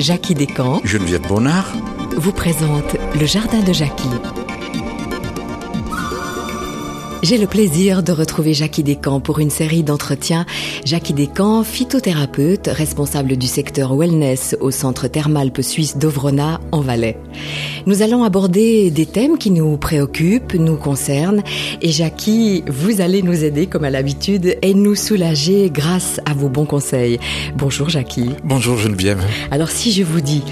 Jackie Descamps, Geneviève Bonnard, vous présente le Jardin de Jackie. J'ai le plaisir de retrouver Jackie Descamps pour une série d'entretiens. Jackie Descamps, phytothérapeute, responsable du secteur wellness au centre thermalpe suisse d'Ovrona en Valais. Nous allons aborder des thèmes qui nous préoccupent, nous concernent. Et Jackie, vous allez nous aider comme à l'habitude et nous soulager grâce à vos bons conseils. Bonjour Jackie. Bonjour Geneviève. Alors si je vous dis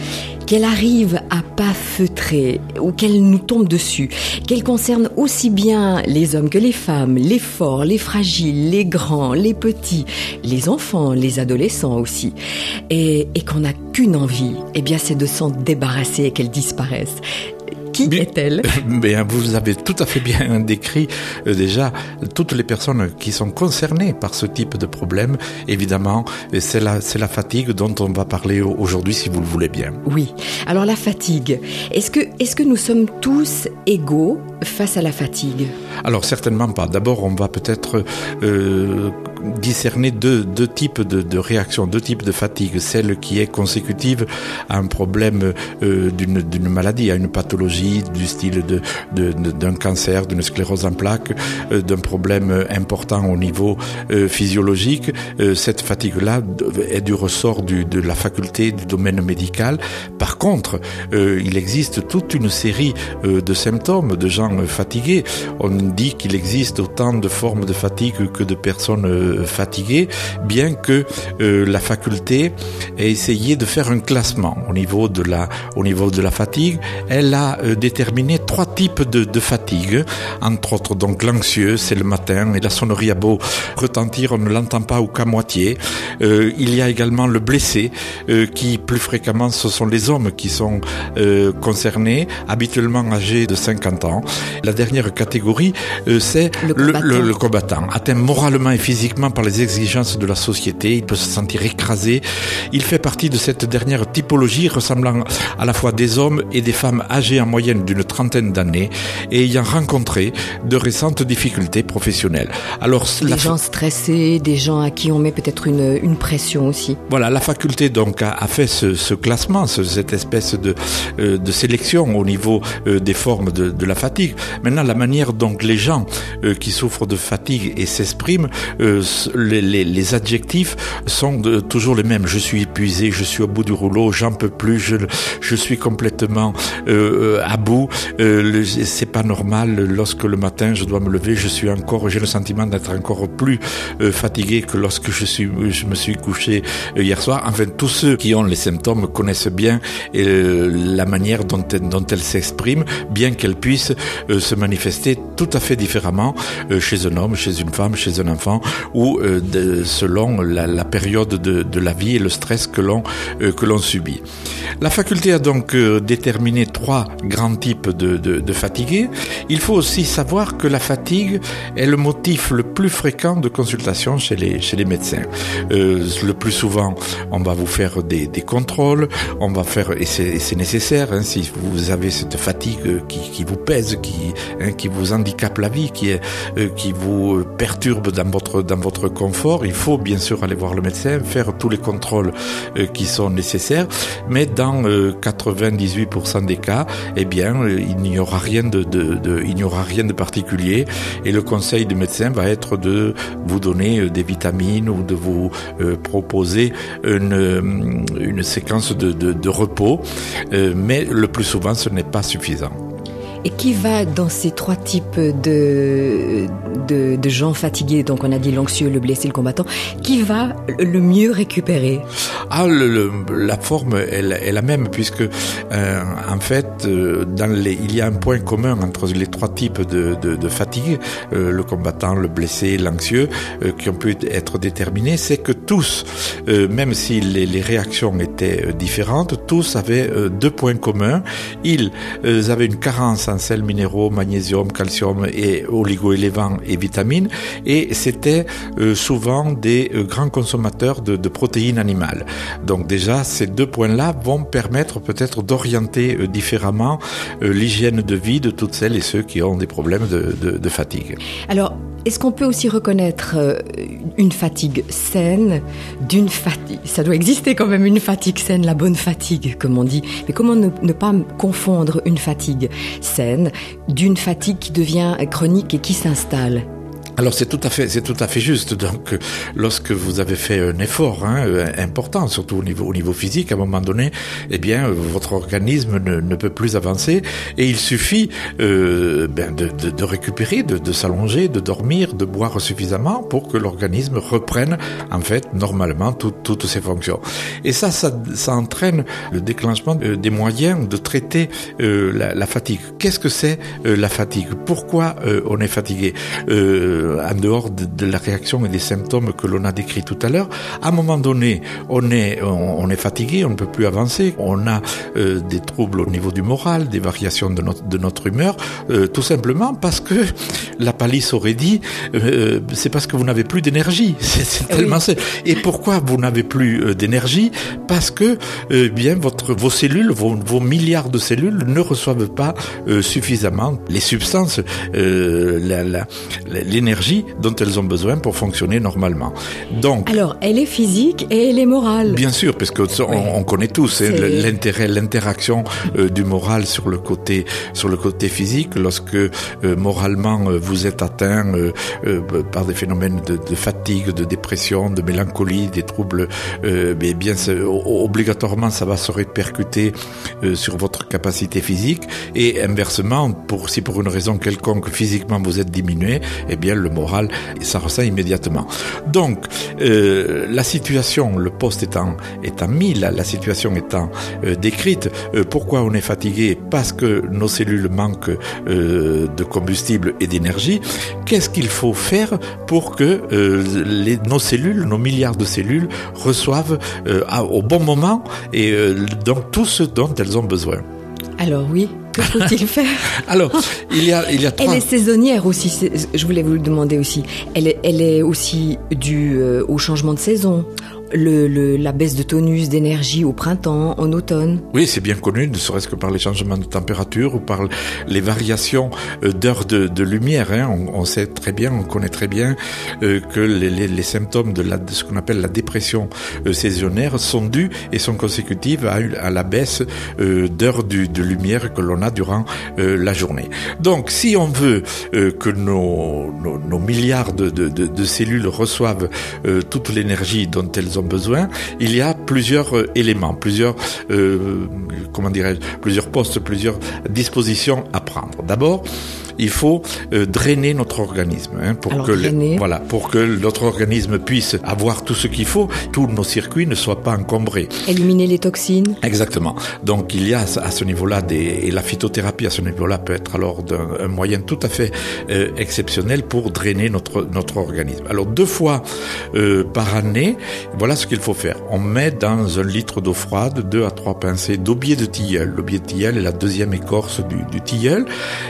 qu'elle arrive à pas feutrer ou qu'elle nous tombe dessus, qu'elle concerne aussi bien les hommes que les femmes, les forts, les fragiles, les grands, les petits, les enfants, les adolescents aussi, et, qu'on n'a qu'une envie, eh bien c'est de s'en débarrasser et qu'elle disparaisse. Qui est-elle? Bien, vous avez tout à fait bien décrit euh, déjà toutes les personnes qui sont concernées par ce type de problème. Évidemment, c'est la, c'est la fatigue dont on va parler aujourd'hui, si vous le voulez bien. Oui. Alors la fatigue, est-ce que, est-ce que nous sommes tous égaux face à la fatigue? Alors certainement pas. D'abord, on va peut-être euh, discerner deux, deux types de, de, réactions, deux types de fatigue. Celle qui est consécutive à un problème euh, d'une, maladie, à une pathologie du style de, de, d'un cancer, d'une sclérose en plaques, euh, d'un problème important au niveau euh, physiologique. Cette fatigue-là est du ressort du, de la faculté du domaine médical. Par contre, il existe toute une série de symptômes de gens fatigués. On dit qu'il existe autant de formes de fatigue que de personnes fatiguées, bien que euh, la faculté ait essayé de faire un classement au niveau de la, au niveau de la fatigue. Elle a euh, déterminé trois types de, de fatigue, entre autres donc l'anxieux, c'est le matin, et la sonnerie a beau retentir, on ne l'entend pas ou qu'à moitié. Euh, il y a également le blessé, qui plus fréquemment ce sont les hommes qui sont concernés, habituellement âgés de 50 ans. La dernière catégorie, c'est Le le, combattant. le- le combattant, atteint moralement et physiquement par les exigences de la société, il peut se sentir écrasé. Il fait partie de cette dernière typologie ressemblant à la fois des hommes et des femmes âgées en moyenne d'une trentaine d'années et ayant rencontré de récentes difficultés professionnelles. Alors, Des la gens stressés, des gens à qui on met peut-être une, une pression aussi. voilà, la faculté donc a, a fait ce, ce classement, ce- cette espèce de, euh, de sélection au niveau euh, des formes de, de la fatigue. Maintenant, la manière dont les gens euh, qui souffrent de fatigue et s'expriment, les, adjectifs sont toujours les mêmes. Je suis épuisé, je suis au bout du rouleau, j'en peux plus, je, je suis complètement euh, à bout. Euh, c'est pas normal. Lorsque le matin je dois me lever, je suis encore, j'ai le sentiment d'être encore plus euh, fatigué que lorsque je suis, je me suis couché euh, hier soir. Enfin, tous ceux qui ont les symptômes connaissent bien euh, la manière dont, elle- dont elles s'expriment, bien qu'elles puissent euh, se manifester tout à fait différemment euh, chez un homme, chez une femme, chez un enfant, ou euh, de- selon la, période de, la vie et le stress que l'on euh, que l'on subit. La faculté a donc euh, déterminé trois grands types de, de, de fatigués. Il faut aussi savoir que la fatigue est le motif le plus fréquent de consultation chez les, chez les médecins. Euh, le plus souvent, on va vous faire des, des contrôles, on va faire, et c'est nécessaire, hein, si vous avez cette fatigue qui, qui vous pèse, qui, hein, qui vous handicape la vie, qui, est, euh, qui vous euh, perturbe dans votre, dans votre confort, il faut bien sûr aller voir le médecin, faire tous les contrôles euh, qui sont nécessaires, mais dans euh, 98% des cas, eh bien, euh, il n'y aura rien de, particulier, et le conseil du médecin va être de vous donner euh, des vitamines ou de vous euh, proposer une, euh, séquence de, repos, euh, mais le plus souvent, ce n'est pas suffisant. Et qui va dans ces trois types de, de, gens fatigués, donc on a dit l'anxieux, le blessé, le combattant, qui va le mieux récupérer Ah, la forme est, la- même puisque euh, en fait, euh, il y a un point commun entre les trois types de, fatigue, euh, le combattant, le blessé, l'anxieux, qui ont pu être déterminés, c'est que tous, même si les, réactions étaient différentes, tous avaient deux points communs. Ils avaient une carence en sels minéraux, magnésium, calcium et oligo-éléments et vitamines, et c'était euh, souvent des euh, grands consommateurs de, protéines animales. Donc déjà, ces deux points-là vont permettre peut-être d'orienter euh, différemment l'hygiène de vie de toutes celles et ceux qui ont des problèmes de, fatigue. Alors, est-ce qu'on peut aussi reconnaître une fatigue saine d'une fatigue? Ça doit exister quand même une fatigue saine, la bonne fatigue, comme on dit. Mais comment ne pas confondre une fatigue d'une fatigue qui devient chronique et qui s'installe alors c'est tout à fait, c'est tout à fait juste. Donc, lorsque vous avez fait un effort hein, euh, important, surtout au niveau, au niveau physique, à un moment donné, eh bien, votre organisme ne, ne peut plus avancer et il suffit euh, ben de, de, de, récupérer, de, de s'allonger, de dormir, de boire suffisamment pour que l'organisme reprenne en fait normalement tout, toutes ses fonctions. Et ça, ça, ça entraîne le déclenchement euh, des moyens de traiter euh, la, la, fatigue. Qu'est-ce que c'est euh, la fatigue? Pourquoi on est fatigué? Euh, en dehors de, la réaction et des symptômes que l'on a décrits tout à l'heure, à un moment donné, on est, on, est fatigué, on ne peut plus avancer, on a euh, des troubles au niveau du moral, des variations de notre, de notre humeur, euh, tout simplement parce que la palisse aurait dit, c'est parce que vous n'avez plus d'énergie. C'est eh tellement Et pourquoi vous n'avez plus d'énergie? Parce que bien votre, vos cellules, vos, vos, milliards de cellules ne reçoivent pas suffisamment les substances, l'énergie dont elles ont besoin pour fonctionner normalement. Donc, alors, elle est physique et elle est morale. Bien sûr, parce que on, connaît tous hein, l'intérêt, l'interaction euh, du moral sur le côté sur le côté physique. Lorsque euh, moralement euh, vous êtes atteint par des phénomènes de, de, fatigue, de dépression, de mélancolie, des troubles, mais bien obligatoirement ça va se répercuter sur votre capacité physique et inversement, pour si pour une raison quelconque physiquement vous êtes diminué, eh bien le moral, ça ressent immédiatement. Donc, euh, la situation, le poste étant, étant mis, la, la situation étant euh, décrite, euh, pourquoi on est fatigué? Parce que nos cellules manquent de combustible et d'énergie. Qu'est-ce qu'il faut faire pour que nos cellules, nos milliards de cellules, reçoivent au bon moment et donc tout ce dont elles ont besoin? Alors oui, que faut-il faire? Alors, il y a, il y a Elle est saisonnière aussi, je voulais vous le demander aussi. Elle est, elle est aussi due euh, au changement de saison le, la baisse de tonus, d'énergie au printemps, en automne. Oui, c'est bien connu, ne serait-ce que par les changements de température ou par les variations euh, d'heures de, de, lumière. Hein. On, on, sait très bien, on connaît très bien euh, que les, les, les, symptômes de, la, de ce qu'on appelle la dépression euh, saisonnière sont dus et sont consécutives à, à la baisse euh, d'heures de lumière que l'on a durant euh, la journée. Donc, si on veut que nos, nos, milliards de, de, de cellules reçoivent toute l'énergie dont elles ont besoin, il y a plusieurs euh, éléments, plusieurs, euh, comment dirais-je, plusieurs postes, plusieurs dispositions à prendre. D'abord, il faut euh, drainer notre organisme hein, pour que voilà pour que notre organisme puisse avoir tout ce qu'il faut, tous nos circuits ne soient pas encombrés. Éliminer les toxines. Exactement. Donc il y a à ce niveau-là des et la phytothérapie à ce niveau-là peut être alors un, moyen tout à fait euh, exceptionnel pour drainer notre notre organisme. Alors deux fois euh, par année, voilà ce qu'il faut faire. On met dans un litre d'eau froide deux à trois pincées d'aubier de tilleul. L'aubier de tilleul est la deuxième écorce du, du tilleul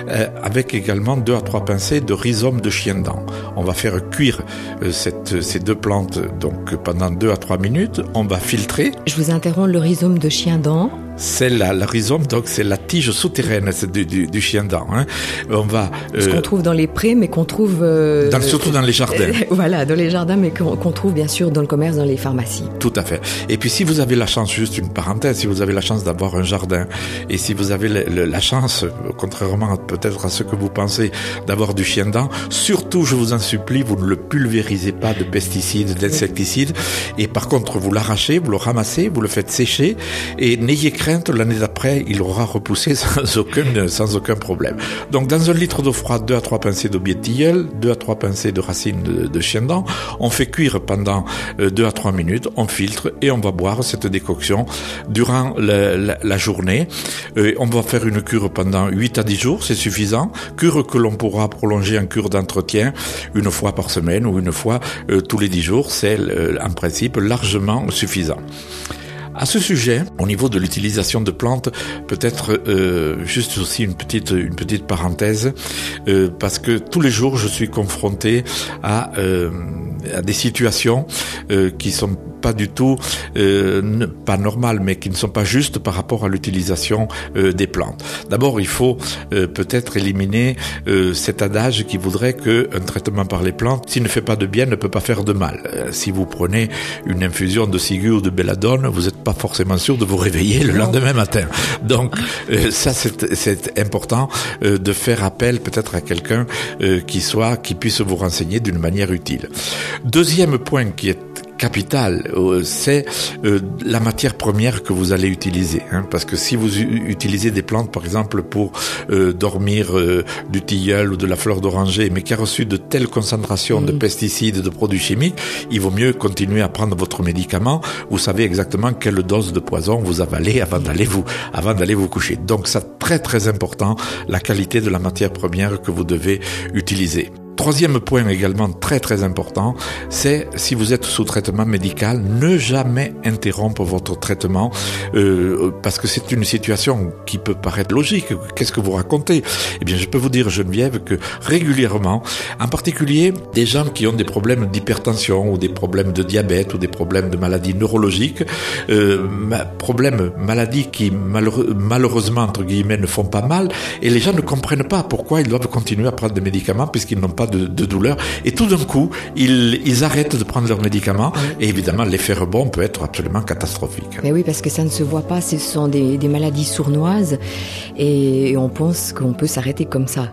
euh, avec également deux à trois pincées de rhizome de chien dent. On va faire cuire euh, cette, ces deux plantes donc pendant deux à trois minutes. On va filtrer. Je vous interromps le rhizome de chien dent c'est la, la, rhizome, donc c'est la tige souterraine du, du, du chien dent. Hein. On va euh, ce qu'on trouve dans les prés, mais qu'on trouve euh, dans, surtout dans les jardins. voilà, dans les jardins, mais qu'on trouve bien sûr dans le commerce, dans les pharmacies. Tout à fait. Et puis si vous avez la chance, juste une parenthèse, si vous avez la chance d'avoir un jardin, et si vous avez le, la chance, contrairement peut-être à ce que vous pensez, d'avoir du chien dent, surtout, je vous en supplie, vous ne le pulvérisez pas de pesticides, d'insecticides, et par contre, vous l'arrachez, vous le ramassez, vous le faites sécher, et n'ayez crainte l'année d'après, il aura repoussé sans aucun, problème. Donc, dans un litre d'eau froide, 2 à 3 pincées d'aubier de tilleul, 2 à 3 pincées de racines de, chien dent. On fait cuire pendant 2 euh, à 3 minutes, on filtre et on va boire cette décoction durant la journée. Euh, on va faire une cure pendant 8 à 10 jours, c'est suffisant. Cure que l'on pourra prolonger en cure d'entretien une fois par semaine ou une fois euh, tous les 10 jours, c'est en principe largement suffisant. À ce sujet, au niveau de l'utilisation de plantes, peut-être euh, juste aussi une petite une petite parenthèse, euh, parce que tous les jours je suis confronté à euh, à des situations qui sont pas du tout euh, pas normales, mais qui ne sont pas justes par rapport à l'utilisation euh, des plantes. D'abord, il faut euh, peut-être éliminer euh, cet adage qui voudrait que un traitement par les plantes, s'il ne fait pas de bien, ne peut pas faire de mal. Euh, si vous prenez une infusion de ciguë ou de belladone, vous n'êtes pas forcément sûr de vous réveiller le lendemain matin. Donc euh, ça, c'est important de faire appel peut-être à quelqu'un qui soit, qui puisse vous renseigner d'une manière utile. Deuxième point qui est capital, euh, c'est euh, la matière première que vous allez utiliser. Hein, parce que si vous utilisez des plantes, par exemple, pour euh, dormir du tilleul ou de la fleur d'oranger, mais qui a reçu de telles concentrations de pesticides, de produits chimiques, il vaut mieux continuer à prendre votre médicament. Vous savez exactement quelle dose de poison vous avalez avant d'aller vous, avant d'aller vous coucher. Donc, c'est très très important la qualité de la matière première que vous devez utiliser. Troisième point également très très important, c'est si vous êtes sous traitement médical, ne jamais interrompre votre traitement euh, parce que c'est une situation qui peut paraître logique. Qu'est-ce que vous racontez? Eh bien, je peux vous dire, Geneviève, que régulièrement, en particulier des gens qui ont des problèmes d'hypertension ou des problèmes de diabète ou des problèmes de maladies neurologiques, euh, problèmes, maladies qui malheureusement entre guillemets ne font pas mal, et les gens ne comprennent pas pourquoi ils doivent continuer à prendre des médicaments puisqu'ils n'ont pas de, douleur. Et tout d'un coup, ils, arrêtent de prendre leurs médicaments. Et évidemment, l'effet rebond peut être absolument catastrophique. Mais oui, parce que ça ne se voit pas. Ce sont des maladies sournoises. Et on pense qu'on peut s'arrêter comme ça.